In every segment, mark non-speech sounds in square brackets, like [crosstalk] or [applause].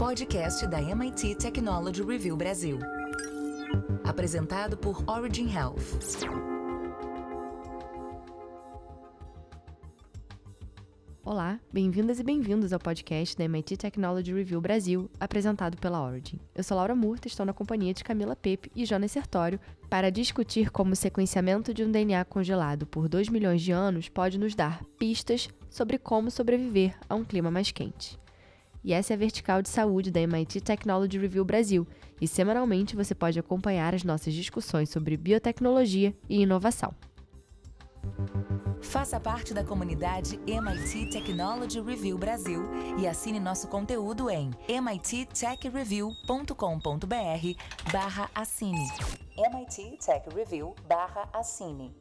podcast da MIT Technology Review Brasil. Apresentado por Origin Health. Olá, bem-vindas e bem-vindos ao podcast da MIT Technology Review Brasil, apresentado pela Origin. Eu sou Laura Murta, estou na companhia de Camila Pepe e Jonas Sertório para discutir como o sequenciamento de um DNA congelado por 2 milhões de anos pode nos dar pistas sobre como sobreviver a um clima mais quente. E essa é a vertical de saúde da MIT Technology Review Brasil, e semanalmente você pode acompanhar as nossas discussões sobre biotecnologia e inovação. Faça parte da comunidade MIT Technology Review Brasil e assine nosso conteúdo em mittechreview.com.br barra assine. MIT Tech Review barra assine.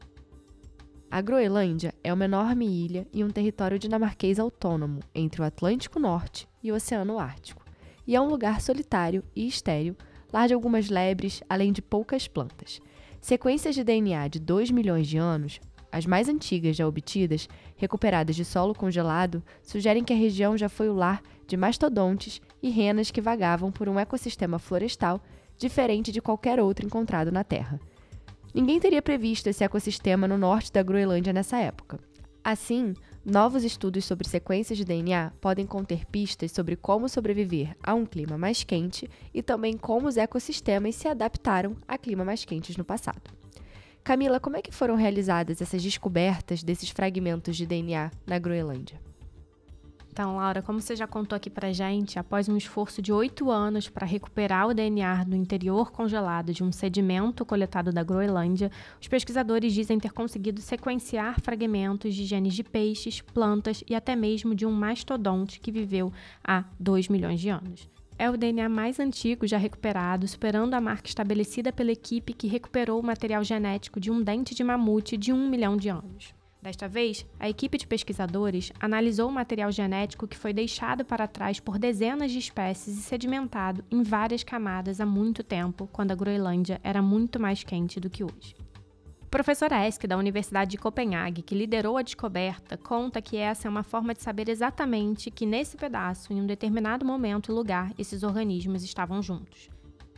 A Groenlândia é uma enorme ilha e um território dinamarquês autônomo entre o Atlântico Norte e o Oceano Ártico, e é um lugar solitário e estéril, lar de algumas lebres, além de poucas plantas. Sequências de DNA de 2 milhões de anos, as mais antigas já obtidas, recuperadas de solo congelado, sugerem que a região já foi o lar de mastodontes e renas que vagavam por um ecossistema florestal diferente de qualquer outro encontrado na Terra. Ninguém teria previsto esse ecossistema no norte da Groenlândia nessa época. Assim, novos estudos sobre sequências de DNA podem conter pistas sobre como sobreviver a um clima mais quente e também como os ecossistemas se adaptaram a climas mais quentes no passado. Camila, como é que foram realizadas essas descobertas desses fragmentos de DNA na Groenlândia? Então, Laura, como você já contou aqui pra gente, após um esforço de oito anos para recuperar o DNA no interior congelado de um sedimento coletado da Groenlândia, os pesquisadores dizem ter conseguido sequenciar fragmentos de genes de peixes, plantas e até mesmo de um mastodonte que viveu há 2 milhões de anos. É o DNA mais antigo já recuperado, superando a marca estabelecida pela equipe que recuperou o material genético de um dente de mamute de um milhão de anos. Desta vez, a equipe de pesquisadores analisou o material genético que foi deixado para trás por dezenas de espécies e sedimentado em várias camadas há muito tempo, quando a Groenlândia era muito mais quente do que hoje. O professor Esk, da Universidade de Copenhague, que liderou a descoberta, conta que essa é uma forma de saber exatamente que nesse pedaço, em um determinado momento e lugar, esses organismos estavam juntos.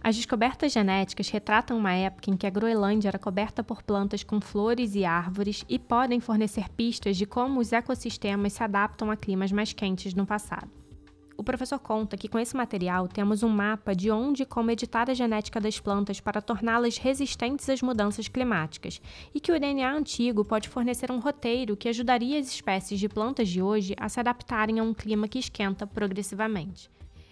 As descobertas genéticas retratam uma época em que a Groenlândia era coberta por plantas com flores e árvores e podem fornecer pistas de como os ecossistemas se adaptam a climas mais quentes no passado. O professor conta que com esse material temos um mapa de onde e como editar a genética das plantas para torná-las resistentes às mudanças climáticas, e que o DNA antigo pode fornecer um roteiro que ajudaria as espécies de plantas de hoje a se adaptarem a um clima que esquenta progressivamente.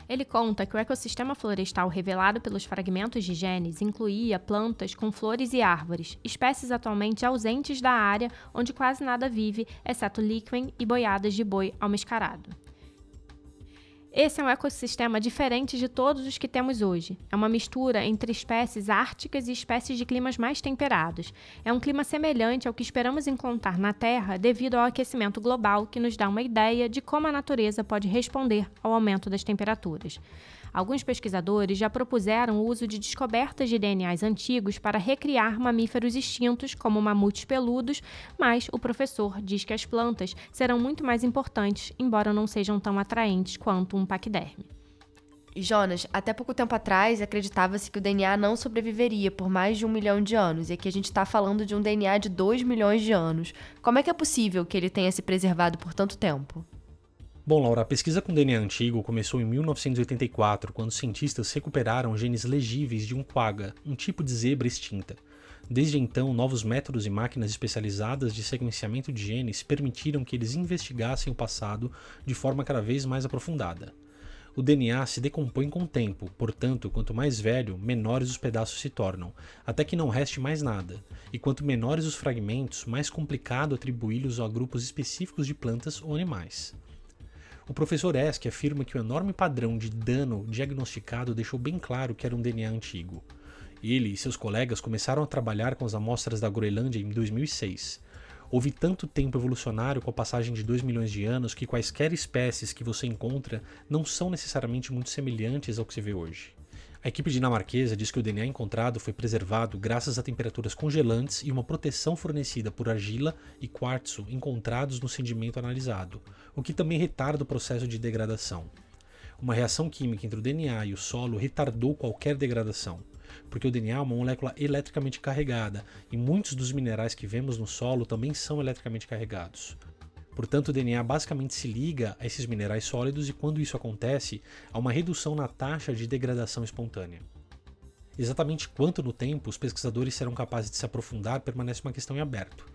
Ele conta que o ecossistema florestal revelado pelos fragmentos de genes incluía plantas com flores e árvores, espécies atualmente ausentes da área onde quase nada vive, exceto líquen e boiadas de boi almascarado. Esse é um ecossistema diferente de todos os que temos hoje. É uma mistura entre espécies árticas e espécies de climas mais temperados. É um clima semelhante ao que esperamos encontrar na Terra devido ao aquecimento global, que nos dá uma ideia de como a natureza pode responder ao aumento das temperaturas. Alguns pesquisadores já propuseram o uso de descobertas de DNAs antigos para recriar mamíferos extintos, como mamutes peludos, mas o professor diz que as plantas serão muito mais importantes, embora não sejam tão atraentes quanto um paquiderme. Jonas, até pouco tempo atrás acreditava-se que o DNA não sobreviveria por mais de um milhão de anos, e aqui a gente está falando de um DNA de 2 milhões de anos. Como é que é possível que ele tenha se preservado por tanto tempo? Bom, Laura, a pesquisa com DNA antigo começou em 1984, quando cientistas recuperaram genes legíveis de um quagga, um tipo de zebra extinta. Desde então, novos métodos e máquinas especializadas de sequenciamento de genes permitiram que eles investigassem o passado de forma cada vez mais aprofundada. O DNA se decompõe com o tempo, portanto, quanto mais velho, menores os pedaços se tornam, até que não reste mais nada, e quanto menores os fragmentos, mais complicado atribuí-los a grupos específicos de plantas ou animais. O professor Esk afirma que o enorme padrão de dano diagnosticado deixou bem claro que era um DNA antigo. Ele e seus colegas começaram a trabalhar com as amostras da Groenlândia em 2006. Houve tanto tempo evolucionário com a passagem de 2 milhões de anos que quaisquer espécies que você encontra não são necessariamente muito semelhantes ao que se vê hoje. A equipe dinamarquesa diz que o DNA encontrado foi preservado graças a temperaturas congelantes e uma proteção fornecida por argila e quartzo encontrados no sedimento analisado, o que também retarda o processo de degradação. Uma reação química entre o DNA e o solo retardou qualquer degradação, porque o DNA é uma molécula eletricamente carregada e muitos dos minerais que vemos no solo também são eletricamente carregados. Portanto, o DNA basicamente se liga a esses minerais sólidos e quando isso acontece, há uma redução na taxa de degradação espontânea. Exatamente quanto no tempo os pesquisadores serão capazes de se aprofundar permanece uma questão em aberto.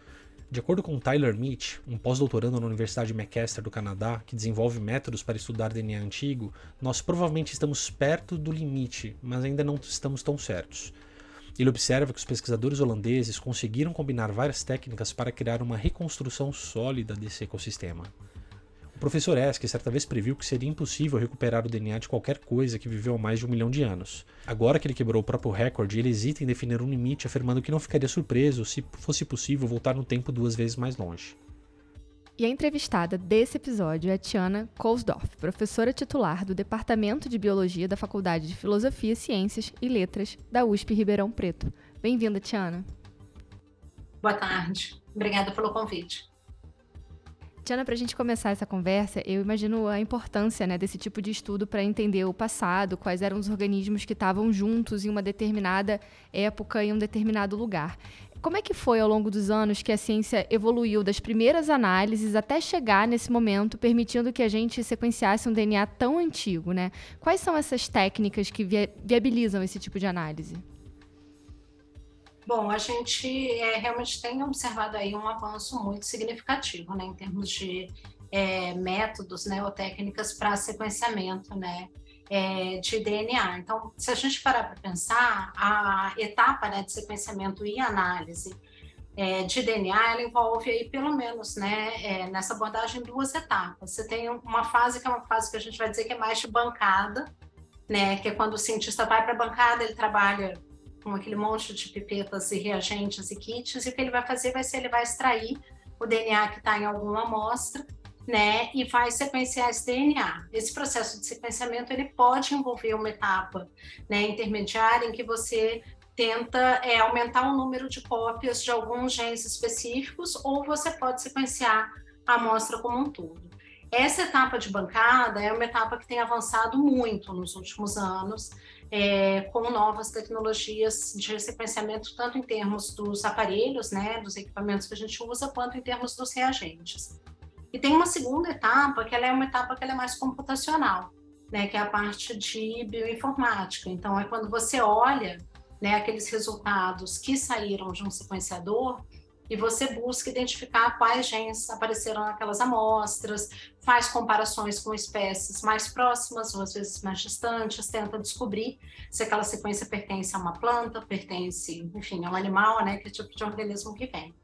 De acordo com Tyler Mitch, um pós-doutorando na Universidade de Macmaster do Canadá, que desenvolve métodos para estudar DNA antigo, nós provavelmente estamos perto do limite, mas ainda não estamos tão certos. Ele observa que os pesquisadores holandeses conseguiram combinar várias técnicas para criar uma reconstrução sólida desse ecossistema. O professor Eske certa vez previu que seria impossível recuperar o DNA de qualquer coisa que viveu há mais de um milhão de anos. Agora que ele quebrou o próprio recorde, ele hesita em definir um limite, afirmando que não ficaria surpreso se fosse possível voltar no tempo duas vezes mais longe. E a entrevistada desse episódio é Tiana Kohlsdorf, professora titular do Departamento de Biologia da Faculdade de Filosofia, Ciências e Letras da USP Ribeirão Preto. Bem-vinda, Tiana. Boa tarde. Obrigada pelo convite. Tiana, para a gente começar essa conversa, eu imagino a importância né, desse tipo de estudo para entender o passado, quais eram os organismos que estavam juntos em uma determinada época, em um determinado lugar. Como é que foi ao longo dos anos que a ciência evoluiu das primeiras análises até chegar nesse momento, permitindo que a gente sequenciasse um DNA tão antigo, né? Quais são essas técnicas que viabilizam esse tipo de análise? Bom, a gente é, realmente tem observado aí um avanço muito significativo, né, em termos de é, métodos, né, ou técnicas para sequenciamento, né, é, de DNA. Então, se a gente parar para pensar, a etapa né, de sequenciamento e análise é, de DNA, ela envolve aí pelo menos, né, é, nessa abordagem, duas etapas. Você tem uma fase que é uma fase que a gente vai dizer que é mais de bancada, né, que é quando o cientista vai para a bancada, ele trabalha com aquele monte de pipetas e reagentes e kits, e o que ele vai fazer vai ser ele vai extrair o DNA que está em alguma amostra né, e vai sequenciar esse DNA. Esse processo de sequenciamento ele pode envolver uma etapa né, intermediária em que você tenta é, aumentar o número de cópias de alguns genes específicos ou você pode sequenciar a amostra como um todo. Essa etapa de bancada é uma etapa que tem avançado muito nos últimos anos, é, com novas tecnologias de sequenciamento, tanto em termos dos aparelhos, né, dos equipamentos que a gente usa, quanto em termos dos reagentes. E tem uma segunda etapa, que ela é uma etapa que é mais computacional, né, que é a parte de bioinformática. Então, é quando você olha né, aqueles resultados que saíram de um sequenciador e você busca identificar quais genes apareceram naquelas amostras, faz comparações com espécies mais próximas ou às vezes mais distantes, tenta descobrir se aquela sequência pertence a uma planta, pertence, enfim, a um animal, né, que tipo de organismo que vem.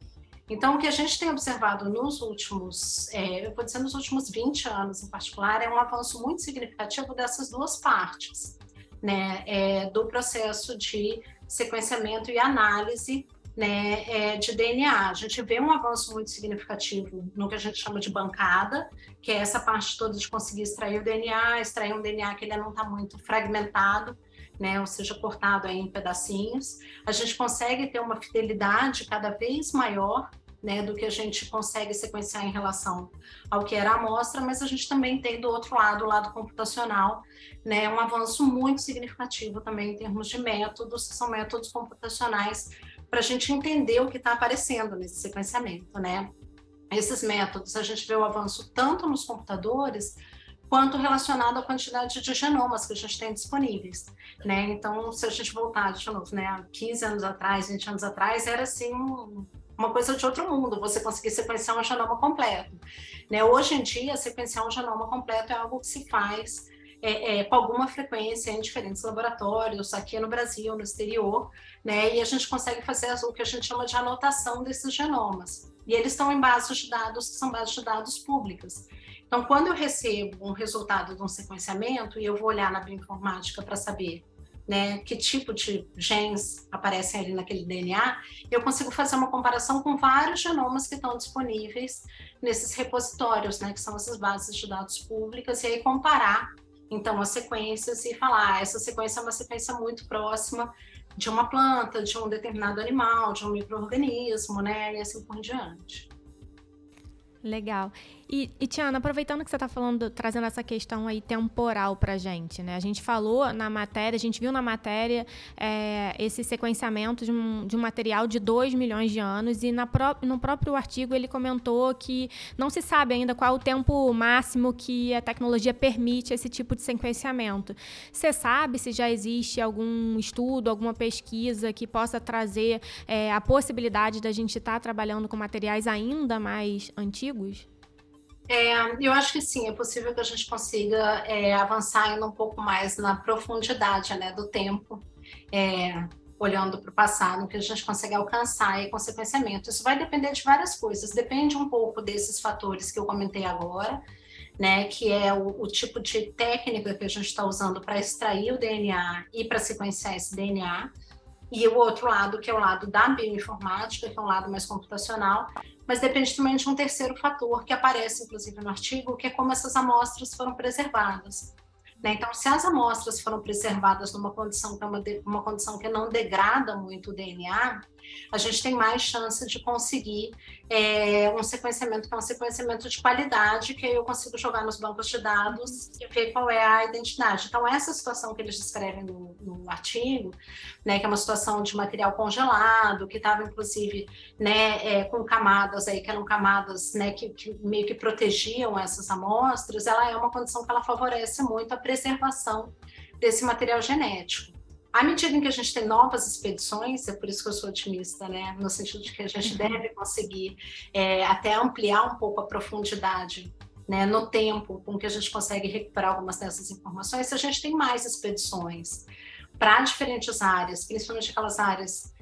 Então, o que a gente tem observado nos últimos, é, eu vou dizer nos últimos 20 anos em particular, é um avanço muito significativo dessas duas partes, né, é, do processo de sequenciamento e análise né, é, de DNA. A gente vê um avanço muito significativo no que a gente chama de bancada, que é essa parte toda de conseguir extrair o DNA, extrair um DNA que ele não está muito fragmentado, né, ou seja, cortado em pedacinhos. A gente consegue ter uma fidelidade cada vez maior né, do que a gente consegue sequenciar em relação ao que era a amostra, mas a gente também tem do outro lado, o lado computacional, né, um avanço muito significativo também em termos de métodos, que são métodos computacionais para a gente entender o que está aparecendo nesse sequenciamento, né? Esses métodos, a gente vê o avanço tanto nos computadores quanto relacionado à quantidade de genomas que a gente tem disponíveis, né? Então, se a gente voltar de novo, né, 15 anos atrás, 20 anos atrás, era assim uma coisa de outro mundo, você conseguir sequenciar um genoma completo. Né? Hoje em dia, sequenciar um genoma completo é algo que se faz é, é, com alguma frequência em diferentes laboratórios, aqui no Brasil, no exterior, né? E a gente consegue fazer o que a gente chama de anotação desses genomas. E eles estão em bases de dados que são bases de dados públicas. Então, quando eu recebo um resultado de um sequenciamento e eu vou olhar na bioinformática para saber né, que tipo de genes aparecem ali naquele DNA, eu consigo fazer uma comparação com vários genomas que estão disponíveis nesses repositórios, né, que são essas bases de dados públicas, e aí comparar então as sequências e falar, ah, essa sequência é uma sequência muito próxima de uma planta, de um determinado animal, de um microorganismo, né, e assim por diante. Legal. E, e Tiana, aproveitando que você está falando, trazendo essa questão aí temporal para gente, né? A gente falou na matéria, a gente viu na matéria é, esse sequenciamento de um, de um material de 2 milhões de anos e pró no próprio artigo ele comentou que não se sabe ainda qual o tempo máximo que a tecnologia permite esse tipo de sequenciamento. Você sabe se já existe algum estudo, alguma pesquisa que possa trazer é, a possibilidade da gente estar tá trabalhando com materiais ainda mais antigos? É, eu acho que sim, é possível que a gente consiga é, avançar ainda um pouco mais na profundidade né, do tempo, é, olhando para o passado, que a gente consegue alcançar e consequenciamento. Isso vai depender de várias coisas, depende um pouco desses fatores que eu comentei agora, né, que é o, o tipo de técnica que a gente está usando para extrair o DNA e para sequenciar esse DNA e o outro lado, que é o lado da bioinformática, que é um lado mais computacional, mas depende também de um terceiro fator que aparece, inclusive, no artigo, que é como essas amostras foram preservadas. Né? Então, se as amostras foram preservadas numa condição que é uma, uma condição que não degrada muito o DNA, a gente tem mais chance de conseguir é, um sequenciamento que é um sequenciamento de qualidade, que eu consigo jogar nos bancos de dados e ver qual é a identidade. Então, essa situação que eles descrevem no, no artigo, né, que é uma situação de material congelado, que estava, inclusive, né, é, com camadas aí, que eram camadas né, que, que meio que protegiam essas amostras, ela é uma condição que ela favorece muito a preservação desse material genético. À medida em que a gente tem novas expedições, é por isso que eu sou otimista, né? No sentido de que a gente uhum. deve conseguir é, até ampliar um pouco a profundidade né, no tempo com que a gente consegue recuperar algumas dessas informações, se a gente tem mais expedições para diferentes áreas, principalmente aquelas áreas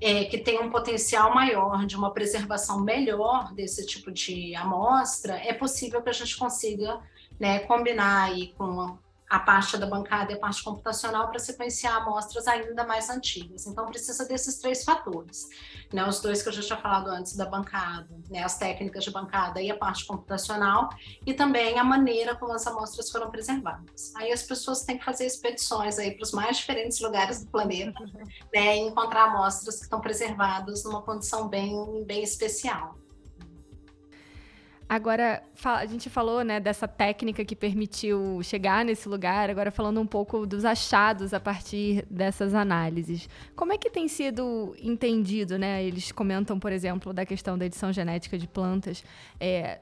é, que têm um potencial maior de uma preservação melhor desse tipo de amostra, é possível que a gente consiga né, combinar aí com a parte da bancada e a parte computacional para sequenciar amostras ainda mais antigas. Então, precisa desses três fatores, né? Os dois que eu já tinha falado antes da bancada, né? As técnicas de bancada e a parte computacional, e também a maneira como as amostras foram preservadas. Aí as pessoas têm que fazer expedições aí para os mais diferentes lugares do planeta, [laughs] né? E encontrar amostras que estão preservadas numa condição bem, bem especial. Agora, a gente falou né, dessa técnica que permitiu chegar nesse lugar, agora falando um pouco dos achados a partir dessas análises. Como é que tem sido entendido, né? Eles comentam, por exemplo, da questão da edição genética de plantas. É,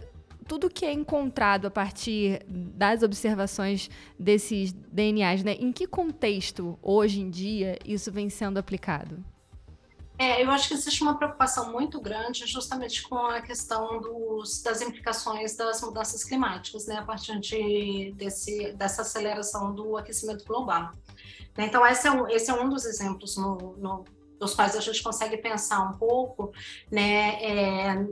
tudo que é encontrado a partir das observações desses DNAs, né? Em que contexto, hoje em dia, isso vem sendo aplicado? É, eu acho que existe uma preocupação muito grande justamente com a questão dos, das implicações das mudanças climáticas, né, a partir de, desse, dessa aceleração do aquecimento global. Então, esse é um, esse é um dos exemplos no, no, dos quais a gente consegue pensar um pouco né, é,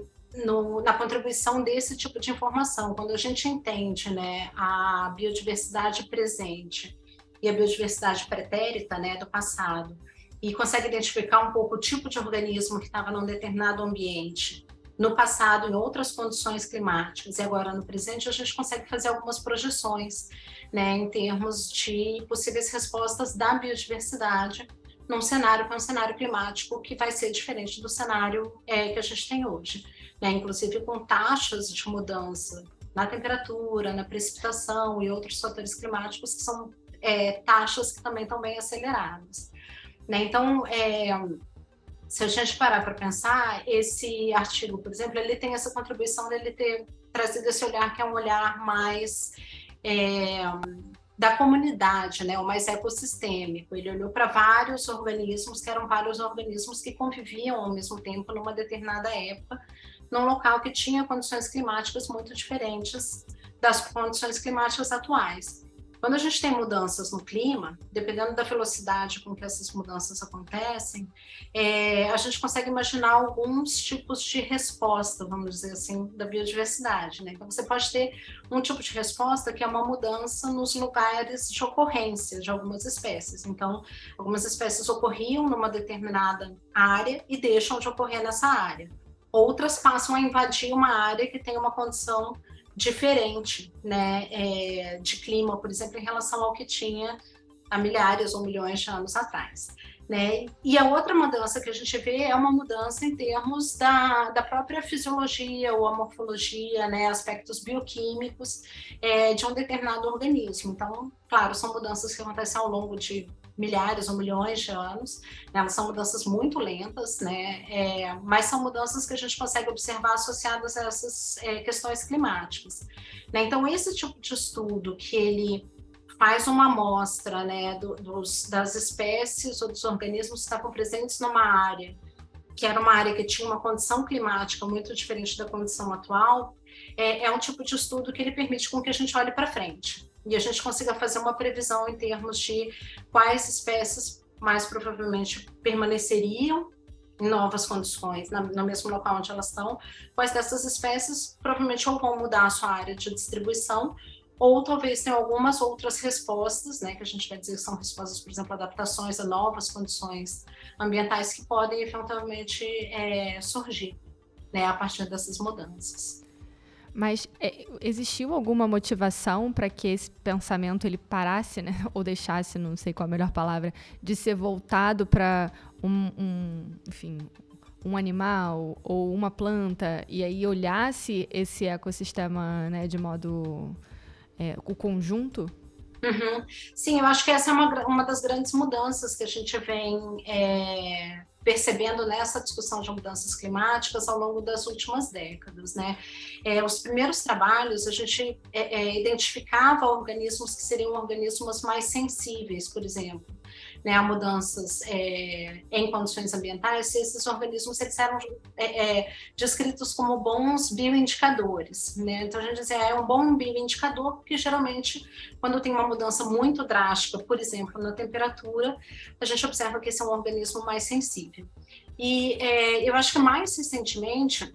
no, na contribuição desse tipo de informação. Quando a gente entende né, a biodiversidade presente e a biodiversidade pretérita né, do passado, e consegue identificar um pouco o tipo de organismo que estava num determinado ambiente no passado, em outras condições climáticas, e agora no presente, a gente consegue fazer algumas projeções, né, em termos de possíveis respostas da biodiversidade num cenário que é um cenário climático que vai ser diferente do cenário é, que a gente tem hoje, né, inclusive com taxas de mudança na temperatura, na precipitação e outros fatores climáticos que são é, taxas que também estão bem aceleradas. Né? Então, é, se a gente parar para pensar, esse artigo, por exemplo, ele tem essa contribuição dele ter trazido esse olhar que é um olhar mais é, da comunidade, né, o mais ecossistêmico. Ele olhou para vários organismos, que eram vários organismos que conviviam ao mesmo tempo numa determinada época, num local que tinha condições climáticas muito diferentes das condições climáticas atuais. Quando a gente tem mudanças no clima, dependendo da velocidade com que essas mudanças acontecem, é, a gente consegue imaginar alguns tipos de resposta, vamos dizer assim, da biodiversidade. Né? Então, você pode ter um tipo de resposta que é uma mudança nos lugares de ocorrência de algumas espécies. Então, algumas espécies ocorriam numa determinada área e deixam de ocorrer nessa área. Outras passam a invadir uma área que tem uma condição diferente né, é, de clima, por exemplo, em relação ao que tinha há milhares ou milhões de anos atrás. Né? E a outra mudança que a gente vê é uma mudança em termos da, da própria fisiologia ou a morfologia, né? aspectos bioquímicos é, de um determinado organismo. Então, claro, são mudanças que acontecem ao longo de milhares ou milhões de anos, né? elas são mudanças muito lentas, né? É, mas são mudanças que a gente consegue observar associadas a essas é, questões climáticas. Né? Então, esse tipo de estudo que ele faz uma amostra né, do, dos, das espécies ou dos organismos que estavam presentes numa área, que era uma área que tinha uma condição climática muito diferente da condição atual, é, é um tipo de estudo que ele permite com que a gente olhe para frente e a gente consiga fazer uma previsão em termos de quais espécies mais provavelmente permaneceriam em novas condições, na, no mesmo local onde elas estão, quais dessas espécies provavelmente ou vão mudar a sua área de distribuição ou talvez tenha algumas outras respostas, né, que a gente vai dizer que são respostas, por exemplo, adaptações a novas condições ambientais que podem eventualmente é, surgir, né, a partir dessas mudanças. Mas é, existiu alguma motivação para que esse pensamento ele parasse, né, [laughs] ou deixasse, não sei qual a melhor palavra, de ser voltado para um, um, enfim, um animal ou uma planta e aí olhasse esse ecossistema, né, de modo é, o conjunto? Uhum. Sim, eu acho que essa é uma, uma das grandes mudanças que a gente vem é, percebendo nessa discussão de mudanças climáticas ao longo das últimas décadas, né? É, os primeiros trabalhos a gente é, é identificava organismos que seriam organismos mais sensíveis, por exemplo, né, a mudanças é, em condições ambientais, se esses organismos eles eram é, é, descritos como bons bioindicadores. Né? Então, a gente dizia, é um bom bioindicador, porque geralmente, quando tem uma mudança muito drástica, por exemplo, na temperatura, a gente observa que esse é um organismo mais sensível. E é, eu acho que mais recentemente,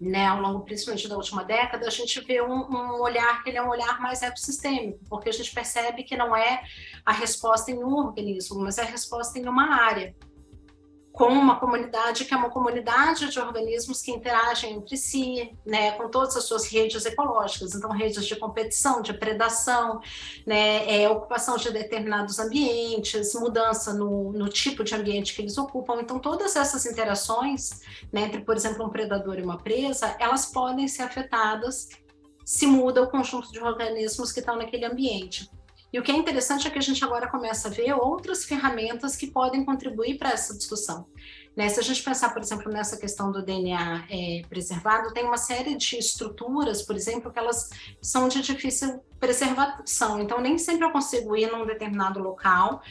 né, ao longo principalmente da última década, a gente vê um, um, olhar que ele é um olhar mais ecossistêmico, porque a gente percebe que não é a resposta em um organismo, mas é a resposta em uma área com uma comunidade que é uma comunidade de organismos que interagem entre si, né, com todas as suas redes ecológicas, então redes de competição, de predação, né, é, ocupação de determinados ambientes, mudança no, no, tipo de ambiente que eles ocupam, então todas essas interações, né, entre, por exemplo, um predador e uma presa, elas podem ser afetadas se muda o conjunto de organismos que estão naquele ambiente. E o que é interessante é que a gente agora começa a ver outras ferramentas que podem contribuir para essa discussão. Né? Se a gente pensar, por exemplo, nessa questão do DNA é, preservado, tem uma série de estruturas, por exemplo, que elas são de difícil preservação. Então, nem sempre eu consigo ir num determinado local,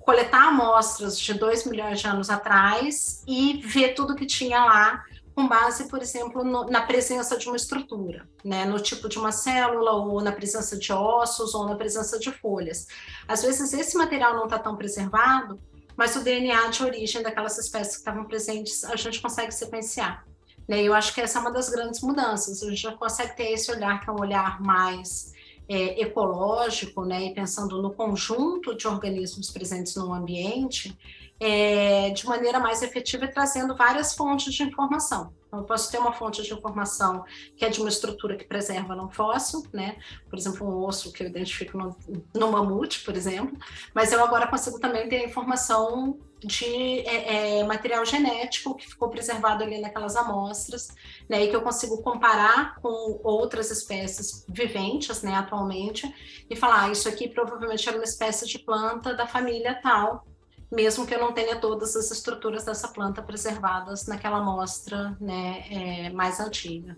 coletar amostras de 2 milhões de anos atrás e ver tudo que tinha lá com base, por exemplo, no, na presença de uma estrutura, né, no tipo de uma célula, ou na presença de ossos, ou na presença de folhas. Às vezes, esse material não está tão preservado, mas o DNA de origem daquelas espécies que estavam presentes, a gente consegue sequenciar. Né? Eu acho que essa é uma das grandes mudanças. A gente já consegue ter esse olhar, que é um olhar mais é, ecológico, né? e pensando no conjunto de organismos presentes no ambiente, é, de maneira mais efetiva e trazendo várias fontes de informação. Então, eu posso ter uma fonte de informação que é de uma estrutura que preserva não fóssil, né? Por exemplo, um osso que eu identifico no, no mamute, por exemplo, mas eu agora consigo também ter informação de é, é, material genético que ficou preservado ali naquelas amostras, né, e que eu consigo comparar com outras espécies viventes, né, atualmente, e falar, ah, isso aqui provavelmente era uma espécie de planta da família tal, mesmo que eu não tenha todas as estruturas dessa planta preservadas naquela amostra né, é, mais antiga.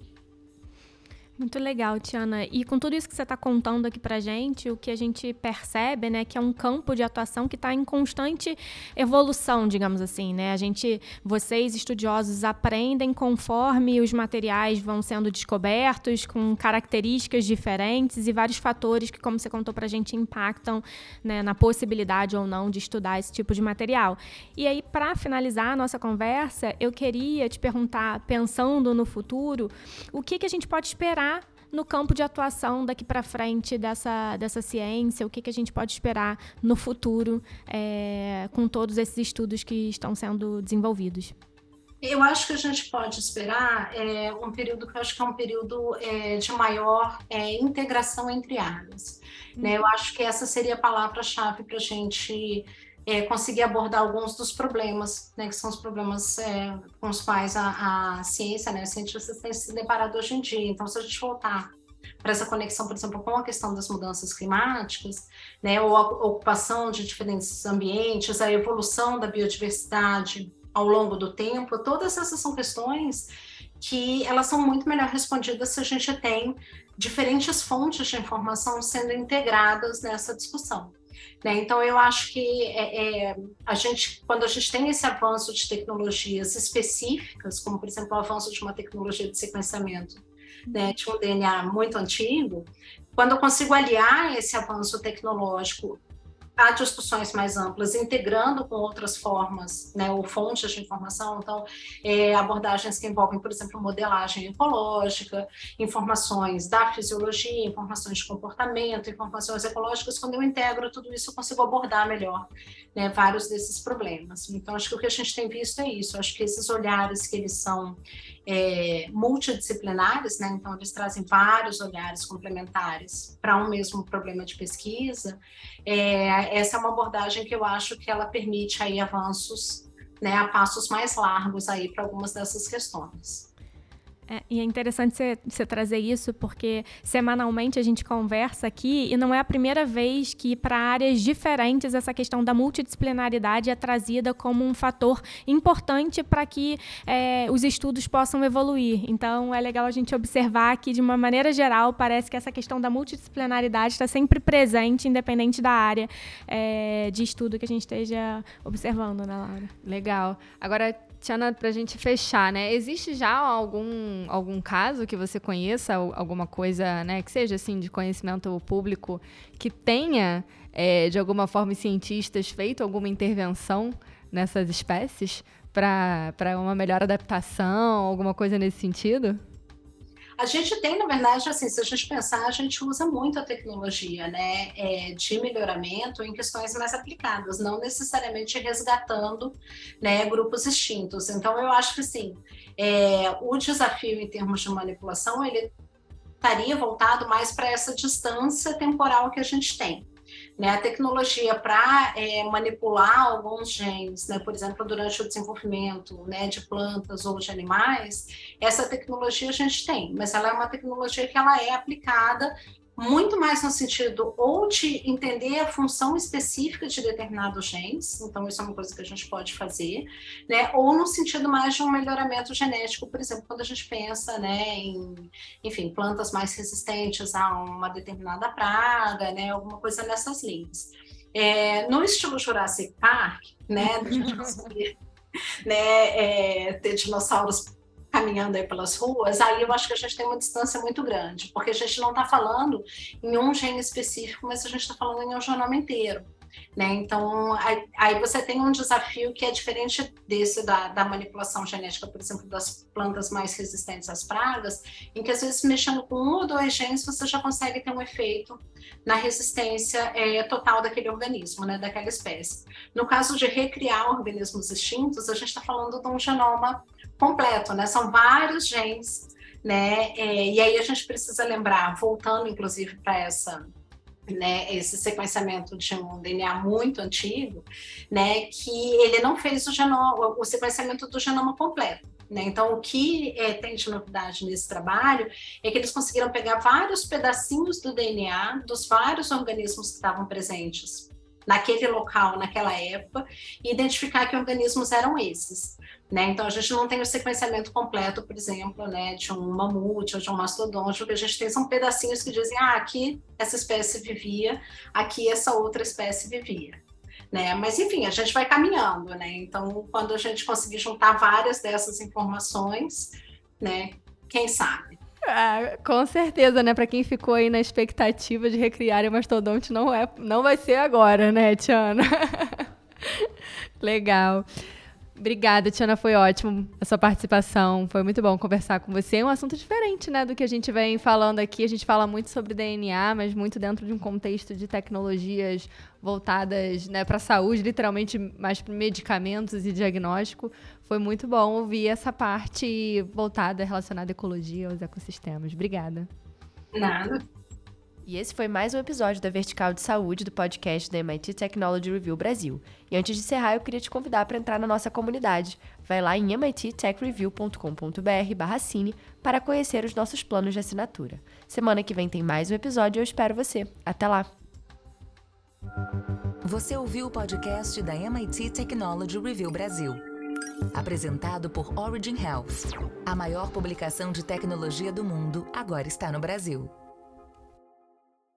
Muito legal, Tiana. E com tudo isso que você está contando aqui para gente, o que a gente percebe, né, que é um campo de atuação que está em constante evolução, digamos assim, né? A gente, vocês estudiosos aprendem conforme os materiais vão sendo descobertos, com características diferentes e vários fatores que, como você contou para a gente, impactam né, na possibilidade ou não de estudar esse tipo de material. E aí, para finalizar a nossa conversa, eu queria te perguntar, pensando no futuro, o que, que a gente pode esperar no campo de atuação daqui para frente dessa, dessa ciência, o que, que a gente pode esperar no futuro é, com todos esses estudos que estão sendo desenvolvidos? Eu acho que a gente pode esperar é, um período que eu acho que é um período é, de maior integração entre áreas. Né? Eu acho que essa seria a palavra-chave para a gente é, conseguir abordar alguns dos problemas, né, que são os problemas é, com os quais a, a ciência, né, os cientistas têm se deparado hoje em dia. Então, se a gente voltar para essa conexão, por exemplo, com a questão das mudanças climáticas, né, ou a ocupação de diferentes ambientes, a evolução da biodiversidade ao longo do tempo, todas essas são questões que elas são muito melhor respondidas se a gente tem diferentes fontes de informação sendo integradas nessa discussão. Né? Então, eu acho que é, é, a gente, quando a gente tem esse avanço de tecnologias específicas, como, por exemplo, o avanço de uma tecnologia de sequenciamento né, de um DNA muito antigo, quando eu consigo aliar esse avanço tecnológico a discussões mais amplas, integrando com outras formas, né, ou fontes de informação, então, é, abordagens que envolvem, por exemplo, modelagem ecológica, informações da fisiologia, informações de comportamento, informações ecológicas, quando eu integro tudo isso, eu consigo abordar melhor né, vários desses problemas. Então, acho que o que a gente tem visto é isso, acho que esses olhares que eles são é, multidisciplinares, né, então eles trazem vários olhares complementares para um mesmo problema de pesquisa, é, essa é uma abordagem que eu acho que ela permite aí avanços né, a passos mais largos aí para algumas dessas questões. É, e é interessante você trazer isso, porque semanalmente a gente conversa aqui e não é a primeira vez que, para áreas diferentes, essa questão da multidisciplinaridade é trazida como um fator importante para que é, os estudos possam evoluir. Então, é legal a gente observar que, de uma maneira geral, parece que essa questão da multidisciplinaridade está sempre presente, independente da área é, de estudo que a gente esteja observando, né, Laura? Legal. Agora, Tiana, para a gente fechar, né? Existe já algum, algum caso que você conheça, alguma coisa, né, que seja assim de conhecimento público, que tenha, é, de alguma forma, cientistas feito alguma intervenção nessas espécies para uma melhor adaptação, alguma coisa nesse sentido? A gente tem, na verdade, assim, se a gente pensar, a gente usa muito a tecnologia, né, é, de melhoramento em questões mais aplicadas, não necessariamente resgatando, né, grupos extintos. Então, eu acho que, sim, é, o desafio em termos de manipulação, ele estaria voltado mais para essa distância temporal que a gente tem. Né, a tecnologia para é, manipular alguns genes, né, por exemplo, durante o desenvolvimento né, de plantas ou de animais, essa tecnologia a gente tem, mas ela é uma tecnologia que ela é aplicada muito mais no sentido ou de entender a função específica de determinados genes, então isso é uma coisa que a gente pode fazer, né? Ou no sentido mais de um melhoramento genético, por exemplo, quando a gente pensa, né, em, enfim, plantas mais resistentes a uma determinada praga, né, alguma coisa nessas linhas. É, no estilo Jurassic Park, né, a gente [laughs] conseguir né, é, ter dinossauros caminhando aí pelas ruas, aí eu acho que a gente tem uma distância muito grande, porque a gente não está falando em um gene específico, mas a gente está falando em um genoma inteiro. Né? Então, aí você tem um desafio que é diferente desse da, da, manipulação genética, por exemplo, das plantas mais resistentes às pragas, em que às vezes mexendo com um ou dois genes você já consegue ter um efeito na resistência é, total daquele organismo, né, daquela espécie. No caso de recriar organismos extintos, a gente está falando de um genoma completo, né? São vários genes, né? É, e aí a gente precisa lembrar, voltando inclusive para essa né, esse sequenciamento de um DNA muito antigo, né, que ele não fez o, genoma, o sequenciamento do genoma completo. Né? Então, o que é, tem de novidade nesse trabalho é que eles conseguiram pegar vários pedacinhos do DNA dos vários organismos que estavam presentes naquele local, naquela época, e identificar que organismos eram esses. Né? Então, a gente não tem o sequenciamento completo, por exemplo, né, de um mamute ou de um mastodonte, o que a gente tem são pedacinhos que dizem, ah, aqui essa espécie vivia, aqui essa outra espécie vivia. Né? Mas, enfim, a gente vai caminhando, né? Então, quando a gente conseguir juntar várias dessas informações, né, quem sabe? Ah, com certeza, né? Para quem ficou aí na expectativa de recriar o mastodonte, não, é, não vai ser agora, né, Tiana? [laughs] Legal. Obrigada, Tiana, foi ótimo a sua participação. Foi muito bom conversar com você. É um assunto diferente, né, do que a gente vem falando aqui. A gente fala muito sobre DNA, mas muito dentro de um contexto de tecnologias voltadas, né, para a saúde, literalmente mais para medicamentos e diagnóstico. Foi muito bom ouvir essa parte voltada relacionada à ecologia, aos ecossistemas. Obrigada. Nada. E esse foi mais um episódio da Vertical de Saúde do podcast da MIT Technology Review Brasil. E antes de encerrar, eu queria te convidar para entrar na nossa comunidade. Vai lá em mittechreview.com.br/cine para conhecer os nossos planos de assinatura. Semana que vem tem mais um episódio e eu espero você. Até lá. Você ouviu o podcast da MIT Technology Review Brasil. Apresentado por Origin Health. A maior publicação de tecnologia do mundo agora está no Brasil.